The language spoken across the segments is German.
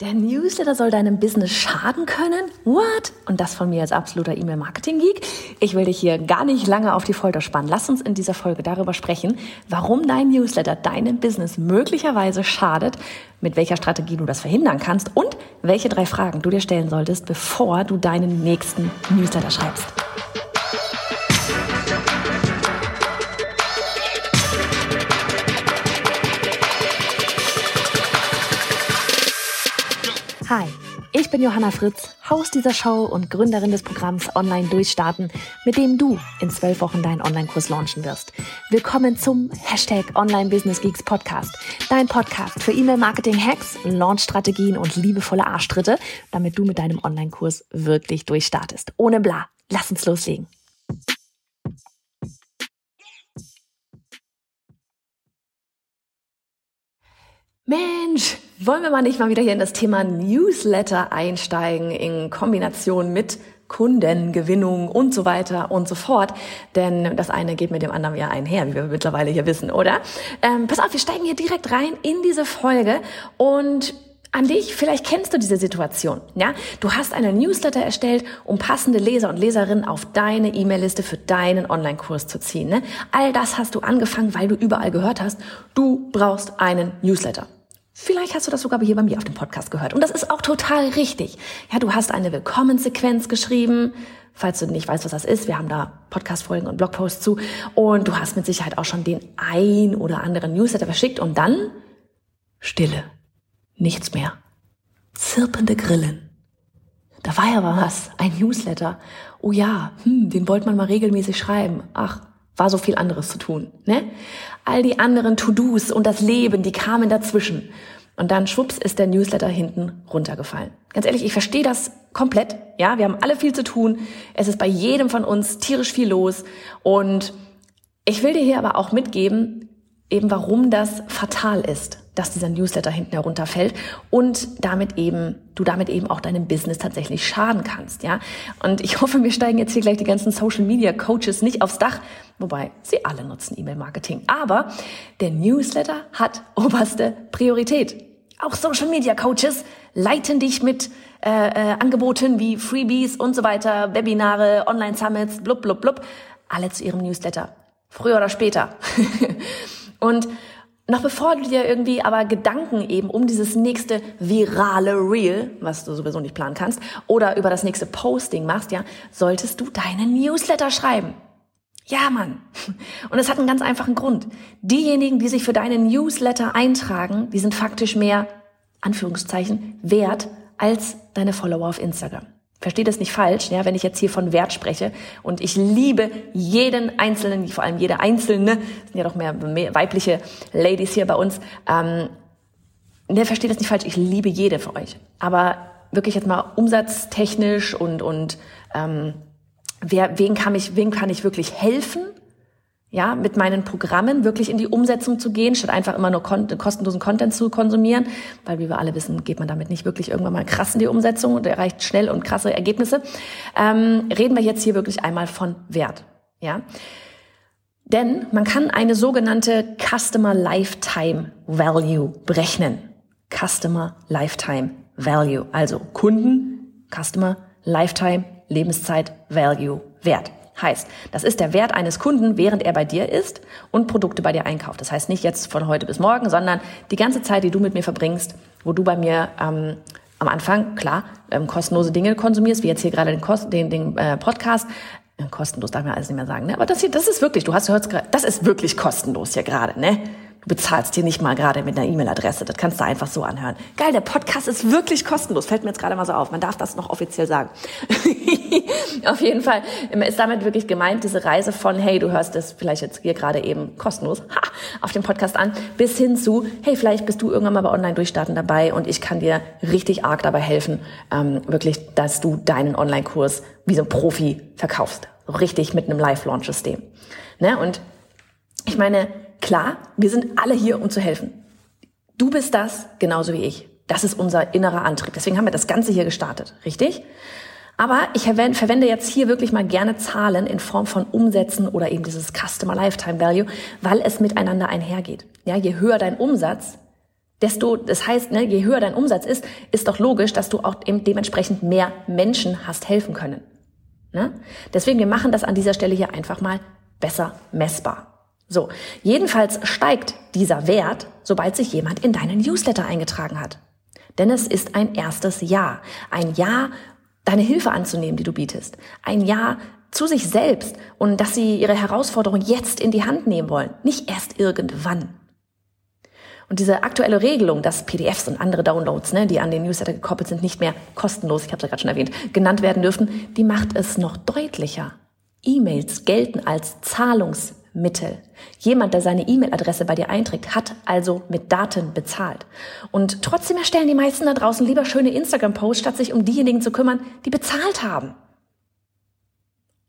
Der Newsletter soll deinem Business schaden können? What? Und das von mir als absoluter E-Mail-Marketing-Geek. Ich will dich hier gar nicht lange auf die Folter spannen. Lass uns in dieser Folge darüber sprechen, warum dein Newsletter deinem Business möglicherweise schadet, mit welcher Strategie du das verhindern kannst und welche drei Fragen du dir stellen solltest, bevor du deinen nächsten Newsletter schreibst. Hi, ich bin Johanna Fritz, Haus dieser Show und Gründerin des Programms Online Durchstarten, mit dem du in zwölf Wochen deinen Online-Kurs launchen wirst. Willkommen zum Hashtag Online Business Geeks Podcast, dein Podcast für E-Mail-Marketing-Hacks, Launch-Strategien und liebevolle Arschtritte, damit du mit deinem Online-Kurs wirklich durchstartest. Ohne bla. Lass uns loslegen. Mensch, wollen wir mal nicht mal wieder hier in das Thema Newsletter einsteigen in Kombination mit Kundengewinnung und so weiter und so fort. Denn das eine geht mit dem anderen ja einher, wie wir mittlerweile hier wissen, oder? Ähm, pass auf, wir steigen hier direkt rein in diese Folge und an dich, vielleicht kennst du diese Situation, ja? Du hast einen Newsletter erstellt, um passende Leser und Leserinnen auf deine E-Mail-Liste für deinen Online-Kurs zu ziehen, ne? All das hast du angefangen, weil du überall gehört hast, du brauchst einen Newsletter. Vielleicht hast du das sogar hier bei mir auf dem Podcast gehört. Und das ist auch total richtig. Ja, du hast eine Willkommensequenz geschrieben. Falls du nicht weißt, was das ist, wir haben da Podcast-Folgen und Blogposts zu. Und du hast mit Sicherheit auch schon den ein oder anderen Newsletter verschickt. Und dann Stille. Nichts mehr. Zirpende Grillen. Da war ja was. Ein Newsletter. Oh ja, hm, den wollte man mal regelmäßig schreiben. Ach, war so viel anderes zu tun. Ne? All die anderen To-Dos und das Leben, die kamen dazwischen. Und dann schwupps ist der Newsletter hinten runtergefallen. Ganz ehrlich, ich verstehe das komplett. Ja, wir haben alle viel zu tun. Es ist bei jedem von uns tierisch viel los. Und ich will dir hier aber auch mitgeben, eben warum das fatal ist dass dieser Newsletter hinten herunterfällt und damit eben, du damit eben auch deinem Business tatsächlich schaden kannst, ja. Und ich hoffe, wir steigen jetzt hier gleich die ganzen Social Media Coaches nicht aufs Dach, wobei sie alle nutzen E-Mail Marketing. Aber der Newsletter hat oberste Priorität. Auch Social Media Coaches leiten dich mit äh, äh, Angeboten wie Freebies und so weiter, Webinare, Online Summits, blub, blub, blub, alle zu ihrem Newsletter. Früher oder später. und noch bevor du dir irgendwie aber Gedanken eben um dieses nächste virale Reel, was du sowieso nicht planen kannst, oder über das nächste Posting machst, ja, solltest du deinen Newsletter schreiben. Ja, Mann. Und es hat einen ganz einfachen Grund. Diejenigen, die sich für deinen Newsletter eintragen, die sind faktisch mehr, Anführungszeichen, wert als deine Follower auf Instagram. Verstehe das nicht falsch, ja, wenn ich jetzt hier von Wert spreche. Und ich liebe jeden Einzelnen, vor allem jede Einzelne, sind ja doch mehr, mehr weibliche Ladies hier bei uns. Ähm, ne, verstehe das nicht falsch, ich liebe jede für euch. Aber wirklich jetzt mal umsatztechnisch und, und ähm, wer, wen, kann ich, wen kann ich wirklich helfen? Ja, mit meinen Programmen wirklich in die Umsetzung zu gehen, statt einfach immer nur kostenlosen Content zu konsumieren, weil wie wir alle wissen, geht man damit nicht wirklich irgendwann mal krass in die Umsetzung und erreicht schnell und krasse Ergebnisse. Ähm, reden wir jetzt hier wirklich einmal von Wert, ja. Denn man kann eine sogenannte Customer Lifetime Value berechnen. Customer Lifetime Value, also Kunden, Customer Lifetime Lebenszeit Value Wert. Heißt, das ist der Wert eines Kunden, während er bei dir ist und Produkte bei dir einkauft. Das heißt nicht jetzt von heute bis morgen, sondern die ganze Zeit, die du mit mir verbringst, wo du bei mir ähm, am Anfang, klar, ähm, kostenlose Dinge konsumierst, wie jetzt hier gerade den, Kost den, den äh, Podcast. Kostenlos darf man alles nicht mehr sagen, ne? Aber das hier, das ist wirklich, du hast gehört, das ist wirklich kostenlos hier gerade, ne? Bezahlst hier nicht mal gerade mit einer E-Mail-Adresse. Das kannst du einfach so anhören. Geil, der Podcast ist wirklich kostenlos. Fällt mir jetzt gerade mal so auf. Man darf das noch offiziell sagen. auf jeden Fall ist damit wirklich gemeint, diese Reise von, hey, du hörst das vielleicht jetzt hier gerade eben kostenlos ha, auf dem Podcast an, bis hin zu, hey, vielleicht bist du irgendwann mal bei Online-Durchstarten dabei und ich kann dir richtig arg dabei helfen, ähm, wirklich, dass du deinen Online-Kurs wie so ein Profi verkaufst. richtig mit einem Live-Launch-System. Ne? Und ich meine, Klar, wir sind alle hier, um zu helfen. Du bist das genauso wie ich. Das ist unser innerer Antrieb. Deswegen haben wir das Ganze hier gestartet, richtig? Aber ich verwende jetzt hier wirklich mal gerne Zahlen in Form von Umsätzen oder eben dieses Customer Lifetime Value, weil es miteinander einhergeht. Ja, je höher dein Umsatz, desto, das heißt, ne, je höher dein Umsatz ist, ist doch logisch, dass du auch eben dementsprechend mehr Menschen hast helfen können. Ne? Deswegen, wir machen das an dieser Stelle hier einfach mal besser messbar. So, jedenfalls steigt dieser Wert, sobald sich jemand in deinen Newsletter eingetragen hat. Denn es ist ein erstes Ja. Ein Ja, deine Hilfe anzunehmen, die du bietest. Ein Ja zu sich selbst und dass sie ihre Herausforderung jetzt in die Hand nehmen wollen, nicht erst irgendwann. Und diese aktuelle Regelung, dass PDFs und andere Downloads, ne, die an den Newsletter gekoppelt sind, nicht mehr kostenlos, ich habe es ja gerade schon erwähnt, genannt werden dürfen, die macht es noch deutlicher. E-Mails gelten als Zahlungsmittel. Jemand, der seine E-Mail-Adresse bei dir einträgt, hat also mit Daten bezahlt. Und trotzdem erstellen die meisten da draußen lieber schöne Instagram-Posts, statt sich um diejenigen zu kümmern, die bezahlt haben.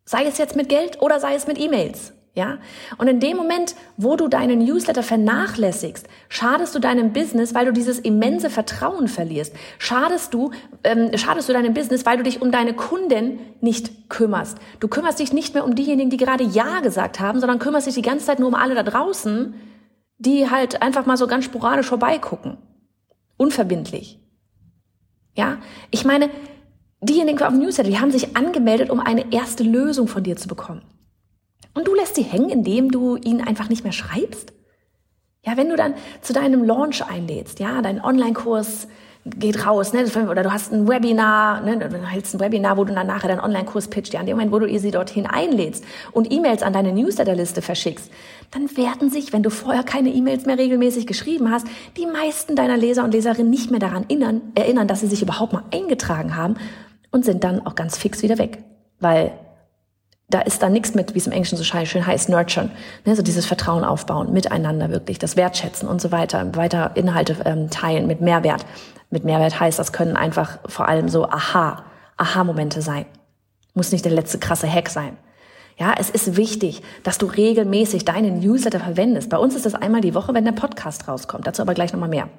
Sei es jetzt mit Geld oder sei es mit E-Mails. Ja? Und in dem Moment, wo du deinen Newsletter vernachlässigst, schadest du deinem Business, weil du dieses immense Vertrauen verlierst. Schadest du, ähm, schadest du deinem Business, weil du dich um deine Kunden nicht kümmerst. Du kümmerst dich nicht mehr um diejenigen, die gerade Ja gesagt haben, sondern kümmerst dich die ganze Zeit nur um alle da draußen, die halt einfach mal so ganz sporadisch vorbeigucken. Unverbindlich. Ja? Ich meine, diejenigen auf dem Newsletter, die haben sich angemeldet, um eine erste Lösung von dir zu bekommen. Und du lässt sie hängen, indem du ihnen einfach nicht mehr schreibst? Ja, wenn du dann zu deinem Launch einlädst, ja, dein Online-Kurs geht raus, ne, oder du hast ein Webinar, ne, du hältst ein Webinar, wo du dann nachher deinen Online-Kurs pitcht, ja, in dem Moment, wo du sie dorthin einlädst und E-Mails an deine Newsletterliste verschickst, dann werden sich, wenn du vorher keine E-Mails mehr regelmäßig geschrieben hast, die meisten deiner Leser und Leserinnen nicht mehr daran erinnern, erinnern, dass sie sich überhaupt mal eingetragen haben und sind dann auch ganz fix wieder weg, weil da ist da nichts mit, wie es im Englischen so schön heißt, nurturen. Ne, so dieses Vertrauen aufbauen, miteinander wirklich, das Wertschätzen und so weiter, weiter Inhalte ähm, teilen mit Mehrwert. Mit Mehrwert heißt, das können einfach vor allem so Aha, Aha-Momente sein. Muss nicht der letzte krasse Hack sein. Ja, es ist wichtig, dass du regelmäßig deinen Newsletter verwendest. Bei uns ist das einmal die Woche, wenn der Podcast rauskommt. Dazu aber gleich nochmal mehr.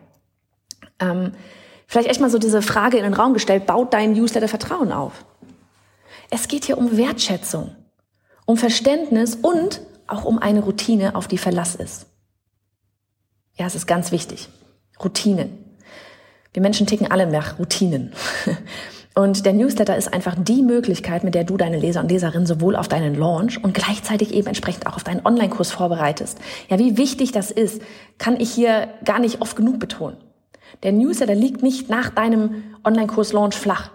Ähm, vielleicht echt mal so diese Frage in den Raum gestellt, baut dein Newsletter Vertrauen auf? Es geht hier um Wertschätzung um Verständnis und auch um eine Routine, auf die Verlass ist. Ja, es ist ganz wichtig. Routinen. Wir Menschen ticken alle nach Routinen. Und der Newsletter ist einfach die Möglichkeit, mit der du deine Leser und Leserinnen sowohl auf deinen Launch und gleichzeitig eben entsprechend auch auf deinen Online-Kurs vorbereitest. Ja, wie wichtig das ist, kann ich hier gar nicht oft genug betonen. Der Newsletter liegt nicht nach deinem Online-Kurs-Launch flach.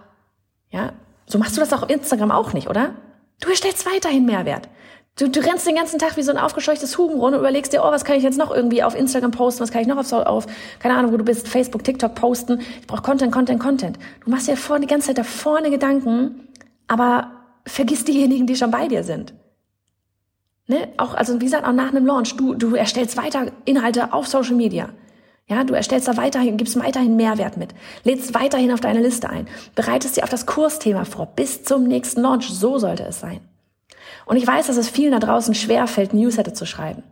Ja, so machst du das auch auf Instagram auch nicht, oder? Du erstellst weiterhin Mehrwert. Du, du rennst den ganzen Tag wie so ein aufgescheuchtes Huben rum und überlegst dir, oh, was kann ich jetzt noch irgendwie auf Instagram posten, was kann ich noch auf, auf keine Ahnung, wo du bist, Facebook, TikTok posten. Ich brauche Content, Content, Content. Du machst dir vor, die ganze Zeit da vorne Gedanken, aber vergiss diejenigen, die schon bei dir sind. Ne? Auch, also wie gesagt, auch nach einem Launch, du, du erstellst weiter Inhalte auf Social Media. Ja, du erstellst da weiterhin, gibst weiterhin Mehrwert mit, lädst weiterhin auf deine Liste ein, bereitest dir auf das Kursthema vor, bis zum nächsten Launch. So sollte es sein. Und ich weiß, dass es vielen da draußen schwer fällt, Newsletter zu schreiben.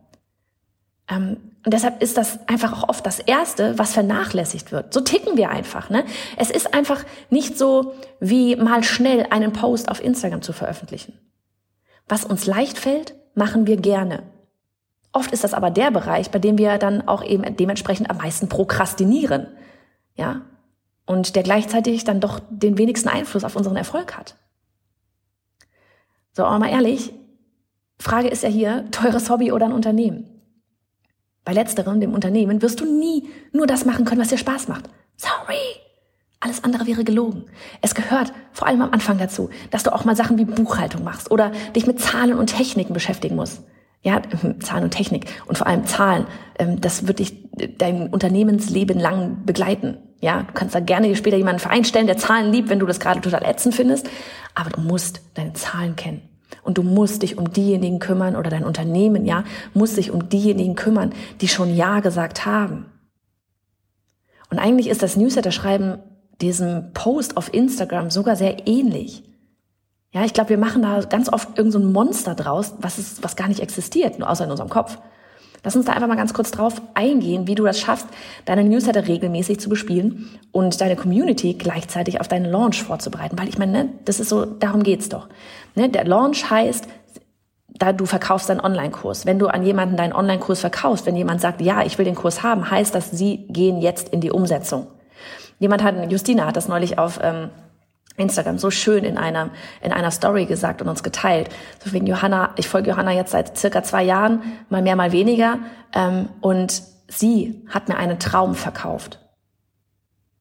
Ähm, und deshalb ist das einfach auch oft das Erste, was vernachlässigt wird. So ticken wir einfach. Ne? Es ist einfach nicht so, wie mal schnell einen Post auf Instagram zu veröffentlichen. Was uns leicht fällt, machen wir gerne. Oft ist das aber der Bereich, bei dem wir dann auch eben dementsprechend am meisten prokrastinieren. Ja. Und der gleichzeitig dann doch den wenigsten Einfluss auf unseren Erfolg hat. So, aber mal ehrlich, Frage ist ja hier, teures Hobby oder ein Unternehmen? Bei letzterem, dem Unternehmen, wirst du nie nur das machen können, was dir Spaß macht. Sorry. Alles andere wäre gelogen. Es gehört vor allem am Anfang dazu, dass du auch mal Sachen wie Buchhaltung machst oder dich mit Zahlen und Techniken beschäftigen musst. Ja, Zahlen und Technik und vor allem Zahlen, ähm, das wird dich dein Unternehmensleben lang begleiten. Ja, du kannst da gerne später jemanden einstellen, der Zahlen liebt, wenn du das gerade total ätzend findest, aber du musst deine Zahlen kennen. Und du musst dich um diejenigen kümmern oder dein Unternehmen, ja, muss sich um diejenigen kümmern, die schon Ja gesagt haben. Und eigentlich ist das Newsletter-Schreiben diesem Post auf Instagram sogar sehr ähnlich. Ja, ich glaube, wir machen da ganz oft irgendein so Monster draus, was, ist, was gar nicht existiert, nur außer in unserem Kopf. Lass uns da einfach mal ganz kurz drauf eingehen, wie du das schaffst, deine Newsletter regelmäßig zu bespielen und deine Community gleichzeitig auf deinen Launch vorzubereiten. Weil ich meine, ne, das ist so, darum geht's doch. Ne, der Launch heißt, da du verkaufst deinen Online-Kurs. Wenn du an jemanden deinen Online-Kurs verkaufst, wenn jemand sagt, ja, ich will den Kurs haben, heißt das, sie gehen jetzt in die Umsetzung. Jemand hat, Justina hat das neulich auf ähm, Instagram so schön in einer, in einer Story gesagt und uns geteilt. So wegen Johanna, ich folge Johanna jetzt seit circa zwei Jahren, mal mehr, mal weniger. Ähm, und sie hat mir einen Traum verkauft.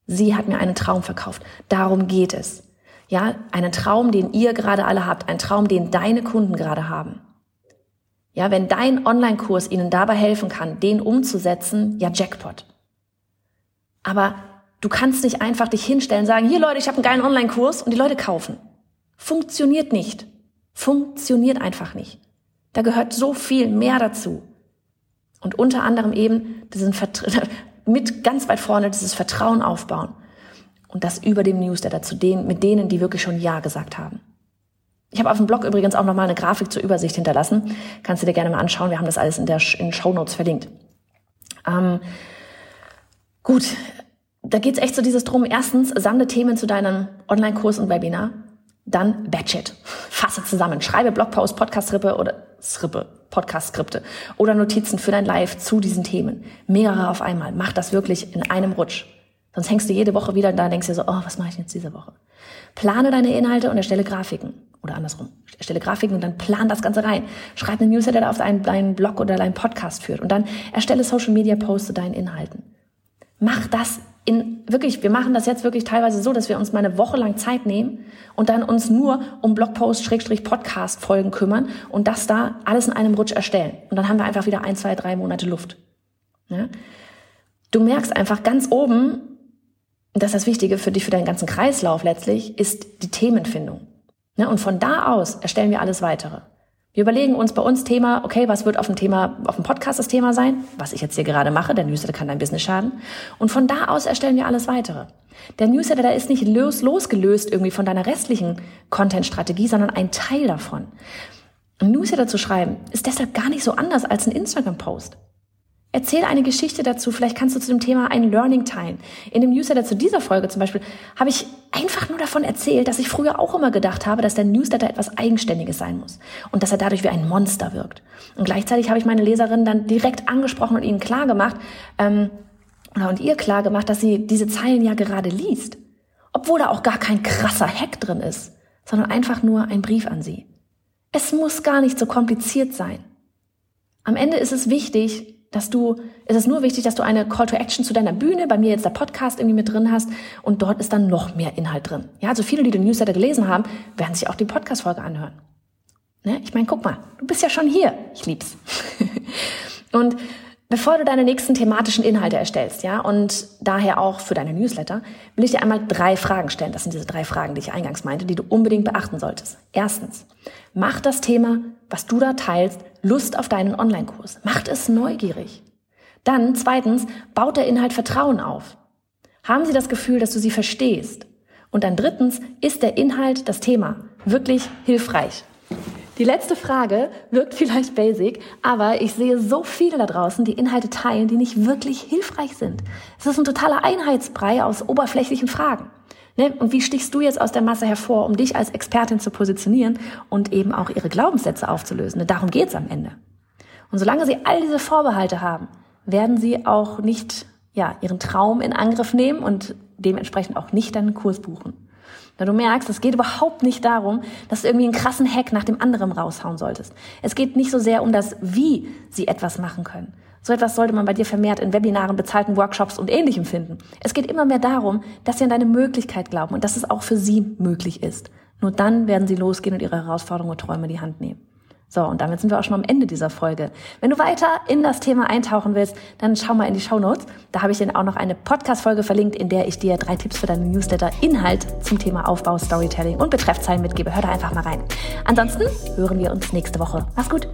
Sie hat mir einen Traum verkauft. Darum geht es. Ja, einen Traum, den ihr gerade alle habt, ein Traum, den deine Kunden gerade haben. Ja, wenn dein Online-Kurs ihnen dabei helfen kann, den umzusetzen, ja, Jackpot. Aber du kannst nicht einfach dich hinstellen sagen, hier Leute, ich habe einen geilen Online-Kurs und die Leute kaufen. Funktioniert nicht. Funktioniert einfach nicht. Da gehört so viel mehr dazu. Und unter anderem eben diesen mit ganz weit vorne dieses Vertrauen aufbauen. Und das über dem Newsletter zu denen, mit denen, die wirklich schon Ja gesagt haben. Ich habe auf dem Blog übrigens auch nochmal eine Grafik zur Übersicht hinterlassen. Kannst du dir gerne mal anschauen. Wir haben das alles in der in Show Notes verlinkt. Ähm, gut, da geht's echt so dieses drum. Erstens, sammle Themen zu deinem Online-Kurs und Webinar. Dann batch it. Fasse zusammen. Schreibe Blogpost, Podcast-Skrippe oder Skrippe, Podcast-Skripte oder Notizen für dein Live zu diesen Themen. Mehrere auf einmal. Mach das wirklich in einem Rutsch. Sonst hängst du jede Woche wieder da und denkst dir so, oh, was mache ich jetzt diese Woche? Plane deine Inhalte und erstelle Grafiken. Oder andersrum. Erstelle Grafiken und dann plan das Ganze rein. Schreib einen Newsletter, der auf deinen, deinen Blog oder deinen Podcast führt. Und dann erstelle Social Media Posts zu deinen Inhalten. Mach das in, wirklich, wir machen das jetzt wirklich teilweise so, dass wir uns mal eine Woche lang Zeit nehmen und dann uns nur um Blogpost, Schrägstrich, Podcast Folgen kümmern und das da alles in einem Rutsch erstellen. Und dann haben wir einfach wieder ein, zwei, drei Monate Luft. Ja? Du merkst einfach ganz oben, das ist das Wichtige für dich, für deinen ganzen Kreislauf letztlich, ist die Themenfindung. Ne? Und von da aus erstellen wir alles weitere. Wir überlegen uns bei uns Thema, okay, was wird auf dem Thema, auf dem Podcast das Thema sein? Was ich jetzt hier gerade mache, der Newsletter kann dein Business schaden. Und von da aus erstellen wir alles weitere. Der Newsletter, der ist nicht los, losgelöst irgendwie von deiner restlichen Content-Strategie, sondern ein Teil davon. Ein Newsletter zu schreiben ist deshalb gar nicht so anders als ein Instagram-Post. Erzähl eine Geschichte dazu. Vielleicht kannst du zu dem Thema ein Learning teilen. In dem Newsletter zu dieser Folge zum Beispiel habe ich einfach nur davon erzählt, dass ich früher auch immer gedacht habe, dass der Newsletter etwas Eigenständiges sein muss und dass er dadurch wie ein Monster wirkt. Und gleichzeitig habe ich meine Leserinnen dann direkt angesprochen und ihnen klar gemacht, ähm, und ihr klar gemacht, dass sie diese Zeilen ja gerade liest. Obwohl da auch gar kein krasser Hack drin ist, sondern einfach nur ein Brief an sie. Es muss gar nicht so kompliziert sein. Am Ende ist es wichtig, dass du, es ist nur wichtig, dass du eine Call to Action zu deiner Bühne, bei mir jetzt der Podcast irgendwie mit drin hast und dort ist dann noch mehr Inhalt drin. Ja, also viele, die den Newsletter gelesen haben, werden sich auch die Podcast-Folge anhören. Ne? Ich meine, guck mal, du bist ja schon hier. Ich lieb's. und bevor du deine nächsten thematischen Inhalte erstellst, ja, und daher auch für deine Newsletter, will ich dir einmal drei Fragen stellen. Das sind diese drei Fragen, die ich eingangs meinte, die du unbedingt beachten solltest. Erstens, mach das Thema, was du da teilst, Lust auf deinen Online-Kurs. Macht es neugierig. Dann zweitens, baut der Inhalt Vertrauen auf. Haben Sie das Gefühl, dass du sie verstehst? Und dann drittens, ist der Inhalt, das Thema wirklich hilfreich? Die letzte Frage wirkt vielleicht basic, aber ich sehe so viele da draußen, die Inhalte teilen, die nicht wirklich hilfreich sind. Es ist ein totaler Einheitsbrei aus oberflächlichen Fragen. Ne? Und wie stichst du jetzt aus der Masse hervor, um dich als Expertin zu positionieren und eben auch ihre Glaubenssätze aufzulösen? Ne? Darum geht's am Ende. Und solange sie all diese Vorbehalte haben, werden sie auch nicht ja, ihren Traum in Angriff nehmen und dementsprechend auch nicht deinen Kurs buchen. Da du merkst, es geht überhaupt nicht darum, dass du irgendwie einen krassen Hack nach dem anderen raushauen solltest. Es geht nicht so sehr um das, wie sie etwas machen können, so etwas sollte man bei dir vermehrt in Webinaren, bezahlten Workshops und ähnlichem finden. Es geht immer mehr darum, dass sie an deine Möglichkeit glauben und dass es auch für sie möglich ist. Nur dann werden sie losgehen und ihre Herausforderungen und Träume in die Hand nehmen. So, und damit sind wir auch schon am Ende dieser Folge. Wenn du weiter in das Thema eintauchen willst, dann schau mal in die Show Notes. Da habe ich dir auch noch eine Podcast-Folge verlinkt, in der ich dir drei Tipps für deinen Newsletter Inhalt zum Thema Aufbau, Storytelling und Betreffzeilen mitgebe. Hör da einfach mal rein. Ansonsten hören wir uns nächste Woche. Mach's gut!